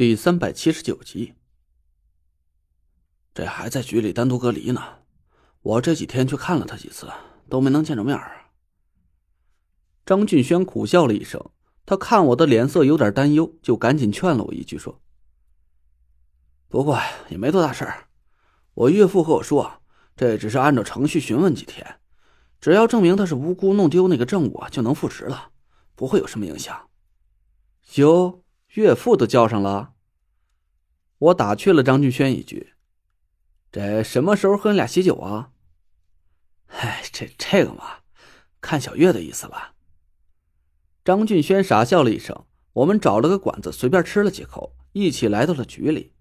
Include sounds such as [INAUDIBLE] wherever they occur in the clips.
第三百七十九集，这还在局里单独隔离呢。我这几天去看了他几次，都没能见着面啊。张俊轩苦笑了一声，他看我的脸色有点担忧，就赶紧劝了我一句说：“不过也没多大事儿，我岳父和我说，这只是按照程序询问几天，只要证明他是无辜弄丢那个证物，就能复职了，不会有什么影响。”哟。岳父都叫上了，我打趣了张俊轩一句：“这什么时候喝你俩喜酒啊？”“哎，这这个嘛，看小月的意思吧。”张俊轩傻笑了一声。我们找了个馆子，随便吃了几口，一起来到了局里。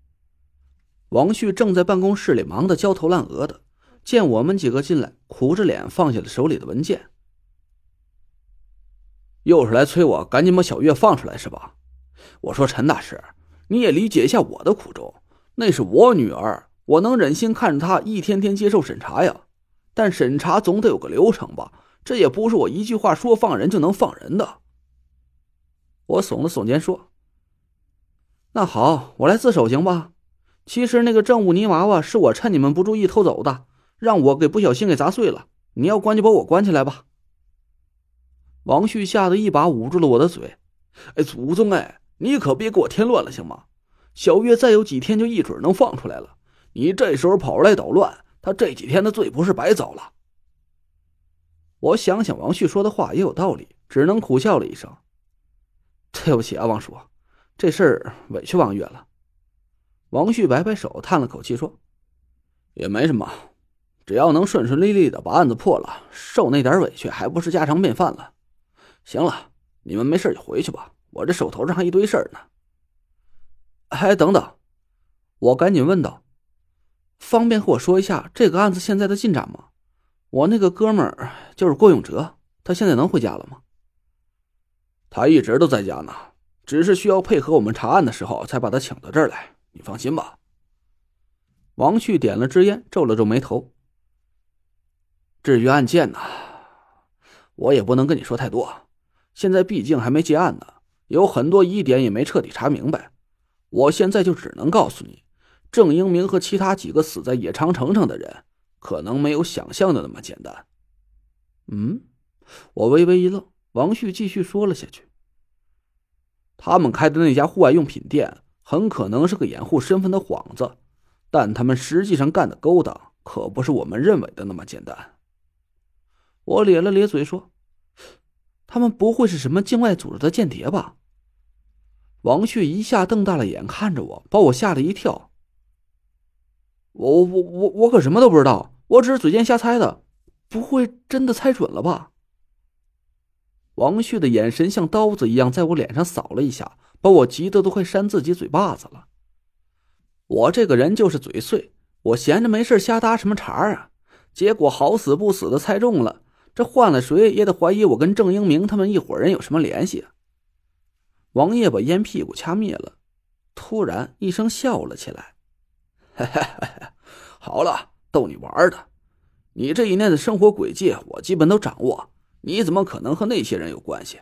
王旭正在办公室里忙得焦头烂额的，见我们几个进来，苦着脸放下了手里的文件。又是来催我赶紧把小月放出来是吧？我说陈大师，你也理解一下我的苦衷。那是我女儿，我能忍心看着她一天天接受审查呀？但审查总得有个流程吧？这也不是我一句话说放人就能放人的。我耸了耸肩说：“那好，我来自首行吧？其实那个证物泥娃娃是我趁你们不注意偷走的，让我给不小心给砸碎了。你要关就把我关起来吧。”王旭吓得一把捂住了我的嘴：“哎，祖宗哎！”你可别给我添乱了，行吗？小月再有几天就一准能放出来了。你这时候跑出来捣乱，他这几天的罪不是白遭了？我想想，王旭说的话也有道理，只能苦笑了一声：“对不起啊，王叔，这事儿委屈王月了。”王旭摆摆手，叹了口气说：“也没什么，只要能顺顺利利的把案子破了，受那点委屈还不是家常便饭了。行了，你们没事就回去吧。”我这手头上还一堆事儿呢。哎，等等，我赶紧问道：“方便和我说一下这个案子现在的进展吗？我那个哥们儿就是郭永哲，他现在能回家了吗？”他一直都在家呢，只是需要配合我们查案的时候才把他请到这儿来。你放心吧。王旭点了支烟，皱了皱眉头。至于案件呢，我也不能跟你说太多，现在毕竟还没结案呢。有很多疑点也没彻底查明白，我现在就只能告诉你，郑英明和其他几个死在野长城上的人，可能没有想象的那么简单。嗯，我微微一愣，王旭继续说了下去：“他们开的那家户外用品店，很可能是个掩护身份的幌子，但他们实际上干的勾当，可不是我们认为的那么简单。”我咧了咧嘴说：“他们不会是什么境外组织的间谍吧？”王旭一下瞪大了眼看着我，把我吓了一跳。我我我我可什么都不知道，我只是嘴贱瞎猜的，不会真的猜准了吧？王旭的眼神像刀子一样在我脸上扫了一下，把我急得都快扇自己嘴巴子了。我这个人就是嘴碎，我闲着没事瞎搭什么茬啊？结果好死不死的猜中了，这换了谁也得怀疑我跟郑英明他们一伙人有什么联系。王爷把烟屁股掐灭了，突然一声笑了起来：“ [LAUGHS] 好了，逗你玩的。你这一年的生活轨迹我基本都掌握，你怎么可能和那些人有关系？”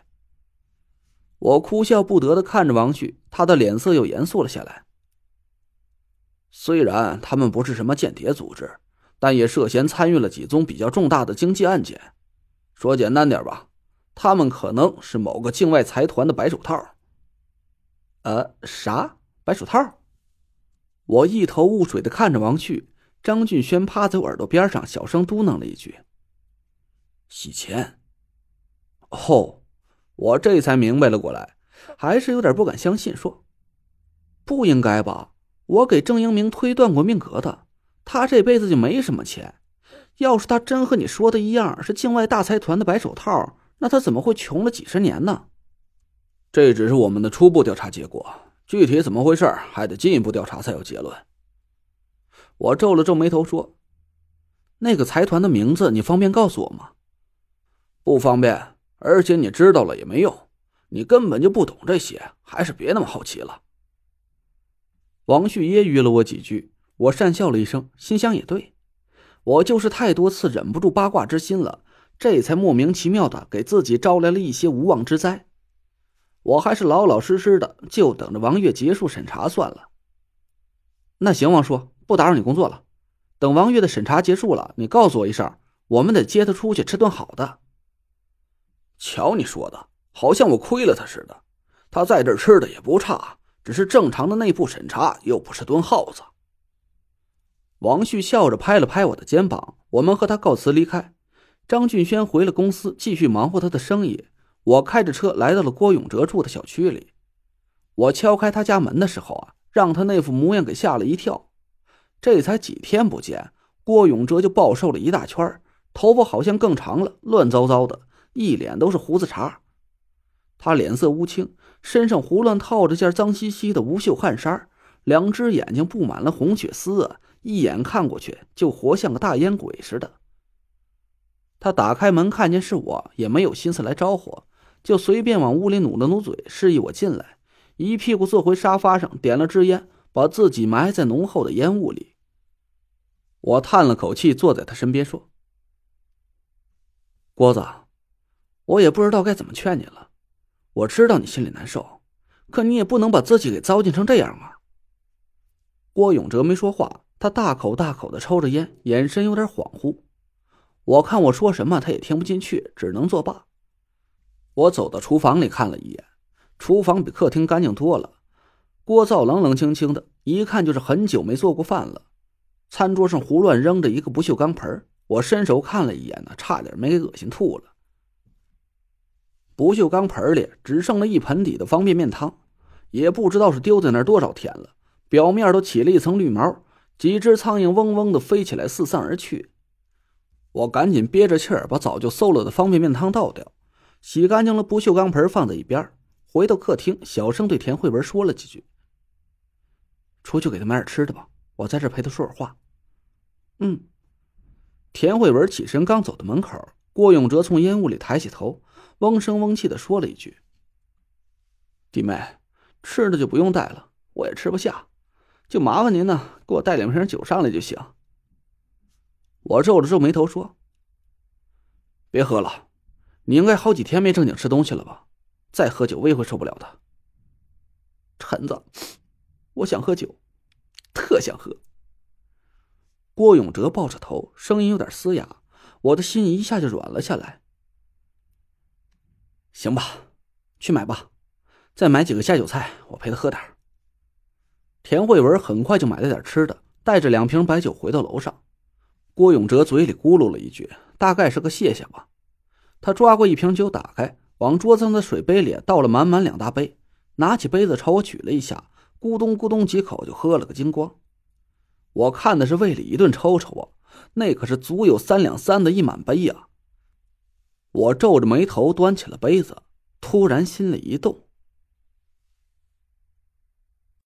我哭笑不得的看着王旭，他的脸色又严肃了下来。虽然他们不是什么间谍组织，但也涉嫌参与了几宗比较重大的经济案件。说简单点吧，他们可能是某个境外财团的白手套。呃，啥白手套？我一头雾水的看着王旭，张俊轩趴在我耳朵边上，小声嘟囔了一句：“洗钱。”哦，我这才明白了过来，还是有点不敢相信，说：“不应该吧？我给郑英明推断过命格的，他这辈子就没什么钱。要是他真和你说的一样，是境外大财团的白手套，那他怎么会穷了几十年呢？”这只是我们的初步调查结果，具体怎么回事还得进一步调查才有结论。我皱了皱眉头说：“那个财团的名字，你方便告诉我吗？”“不方便，而且你知道了也没用，你根本就不懂这些，还是别那么好奇了。”王旭揶揄了我几句，我讪笑了一声，心想也对，我就是太多次忍不住八卦之心了，这才莫名其妙的给自己招来了一些无妄之灾。我还是老老实实的，就等着王月结束审查算了。那行，王叔，不打扰你工作了。等王月的审查结束了，你告诉我一声，我们得接他出去吃顿好的。瞧你说的，好像我亏了他似的。他在这儿吃的也不差，只是正常的内部审查，又不是蹲耗子。王旭笑着拍了拍我的肩膀，我们和他告辞离开。张俊轩回了公司，继续忙活他的生意。我开着车来到了郭永哲住的小区里。我敲开他家门的时候啊，让他那副模样给吓了一跳。这才几天不见，郭永哲就暴瘦了一大圈，头发好像更长了，乱糟糟的，一脸都是胡子茬。他脸色乌青，身上胡乱套着件脏兮兮的无袖汗衫，两只眼睛布满了红血丝啊，一眼看过去就活像个大烟鬼似的。他打开门，看见是我，也没有心思来招呼，就随便往屋里努了努嘴，示意我进来，一屁股坐回沙发上，点了支烟。把自己埋在浓厚的烟雾里。我叹了口气，坐在他身边说：“郭子，我也不知道该怎么劝你了。我知道你心里难受，可你也不能把自己给糟践成这样啊。”郭永哲没说话，他大口大口的抽着烟，眼神有点恍惚。我看我说什么，他也听不进去，只能作罢。我走到厨房里看了一眼，厨房比客厅干净多了。锅灶冷冷清清的，一看就是很久没做过饭了。餐桌上胡乱扔着一个不锈钢盆我伸手看了一眼呢，差点没给恶心吐了。不锈钢盆里只剩了一盆底的方便面汤，也不知道是丢在那儿多少天了，表面都起了一层绿毛，几只苍蝇嗡嗡的飞起来，四散而去。我赶紧憋着气儿把早就馊了的方便面汤倒掉，洗干净了不锈钢盆放在一边，回到客厅，小声对田慧文说了几句。出去给他买点吃的吧，我在这陪他说会话。嗯。田慧文起身刚走到门口，郭永哲从烟雾里抬起头，嗡声嗡气的说了一句：“弟妹，吃的就不用带了，我也吃不下，就麻烦您呢，给我带两瓶酒上来就行。”我皱了皱眉头说：“别喝了，你应该好几天没正经吃东西了吧？再喝酒胃会受不了的。”陈子。我想喝酒，特想喝。郭永哲抱着头，声音有点嘶哑，我的心一下就软了下来。行吧，去买吧，再买几个下酒菜，我陪他喝点田慧文很快就买了点吃的，带着两瓶白酒回到楼上。郭永哲嘴里咕噜了一句，大概是个谢谢吧。他抓过一瓶酒，打开，往桌子上的水杯里倒了满满两大杯，拿起杯子朝我举了一下。咕咚咕咚几口就喝了个精光，我看的是胃里一顿抽抽啊，那可是足有三两三的一满杯呀。我皱着眉头端起了杯子，突然心里一动。